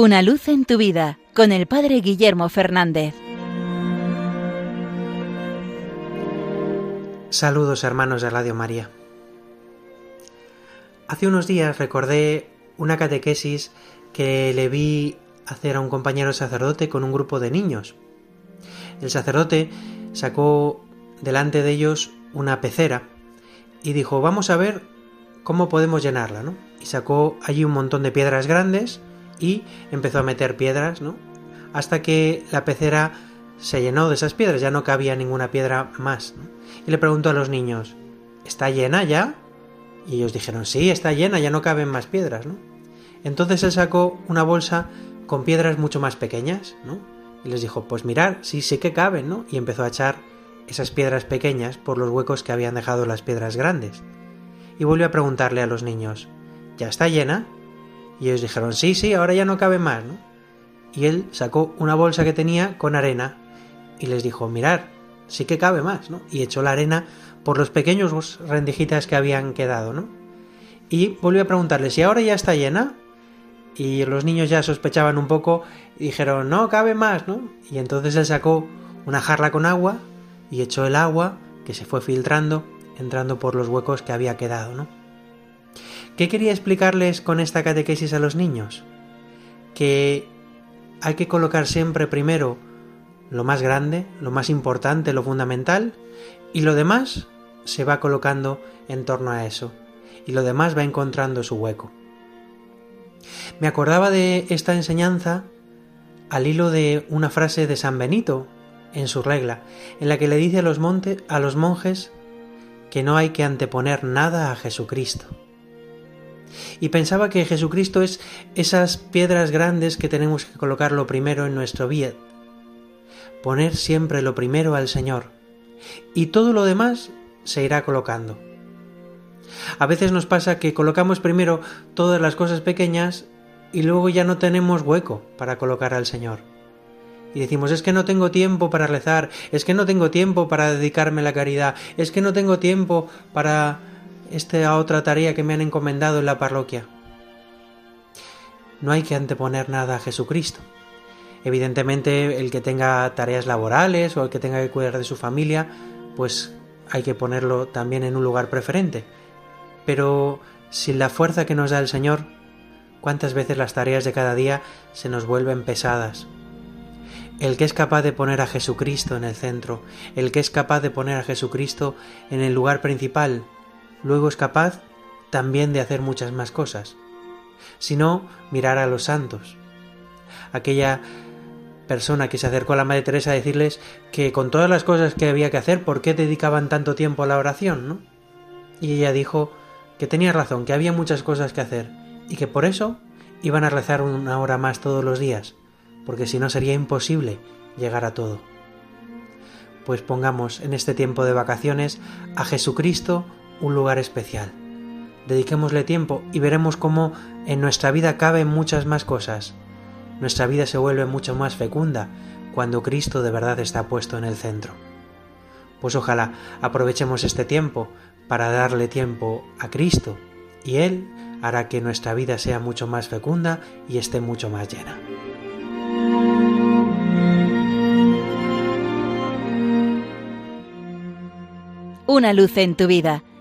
Una luz en tu vida con el Padre Guillermo Fernández. Saludos hermanos de Radio María. Hace unos días recordé una catequesis que le vi hacer a un compañero sacerdote con un grupo de niños. El sacerdote sacó delante de ellos una pecera y dijo, vamos a ver cómo podemos llenarla, ¿no? Y sacó allí un montón de piedras grandes y empezó a meter piedras, ¿no? Hasta que la pecera se llenó de esas piedras, ya no cabía ninguna piedra más. Y le preguntó a los niños, ¿está llena ya? Y ellos dijeron, sí, está llena, ya no caben más piedras. Entonces él sacó una bolsa con piedras mucho más pequeñas. Y les dijo, pues mirar, sí, sí que caben, ¿no? Y empezó a echar esas piedras pequeñas por los huecos que habían dejado las piedras grandes. Y volvió a preguntarle a los niños, ¿ya está llena? Y ellos dijeron, sí, sí, ahora ya no cabe más, ¿no? Y él sacó una bolsa que tenía con arena y les dijo, mirar, sí que cabe más, ¿no? Y echó la arena por los pequeños rendijitas que habían quedado, ¿no? Y volvió a preguntarle, si ahora ya está llena, y los niños ya sospechaban un poco y dijeron, no, cabe más, ¿no? Y entonces él sacó una jarra con agua y echó el agua que se fue filtrando, entrando por los huecos que había quedado, ¿no? ¿Qué quería explicarles con esta catequesis a los niños? Que hay que colocar siempre primero lo más grande, lo más importante, lo fundamental, y lo demás se va colocando en torno a eso, y lo demás va encontrando su hueco. Me acordaba de esta enseñanza al hilo de una frase de San Benito en su regla, en la que le dice a los, a los monjes que no hay que anteponer nada a Jesucristo y pensaba que Jesucristo es esas piedras grandes que tenemos que colocar lo primero en nuestro biet. Poner siempre lo primero al Señor y todo lo demás se irá colocando. A veces nos pasa que colocamos primero todas las cosas pequeñas y luego ya no tenemos hueco para colocar al Señor. Y decimos, es que no tengo tiempo para rezar, es que no tengo tiempo para dedicarme a la caridad, es que no tengo tiempo para esta otra tarea que me han encomendado en la parroquia. No hay que anteponer nada a Jesucristo. Evidentemente, el que tenga tareas laborales o el que tenga que cuidar de su familia, pues hay que ponerlo también en un lugar preferente. Pero sin la fuerza que nos da el Señor, ¿cuántas veces las tareas de cada día se nos vuelven pesadas? El que es capaz de poner a Jesucristo en el centro, el que es capaz de poner a Jesucristo en el lugar principal, luego es capaz también de hacer muchas más cosas. Si no, mirar a los santos. Aquella persona que se acercó a la Madre Teresa a decirles que con todas las cosas que había que hacer, ¿por qué dedicaban tanto tiempo a la oración? ¿no? Y ella dijo que tenía razón, que había muchas cosas que hacer y que por eso iban a rezar una hora más todos los días, porque si no sería imposible llegar a todo. Pues pongamos en este tiempo de vacaciones a Jesucristo un lugar especial. Dediquémosle tiempo y veremos cómo en nuestra vida caben muchas más cosas. Nuestra vida se vuelve mucho más fecunda cuando Cristo de verdad está puesto en el centro. Pues ojalá aprovechemos este tiempo para darle tiempo a Cristo y Él hará que nuestra vida sea mucho más fecunda y esté mucho más llena. Una luz en tu vida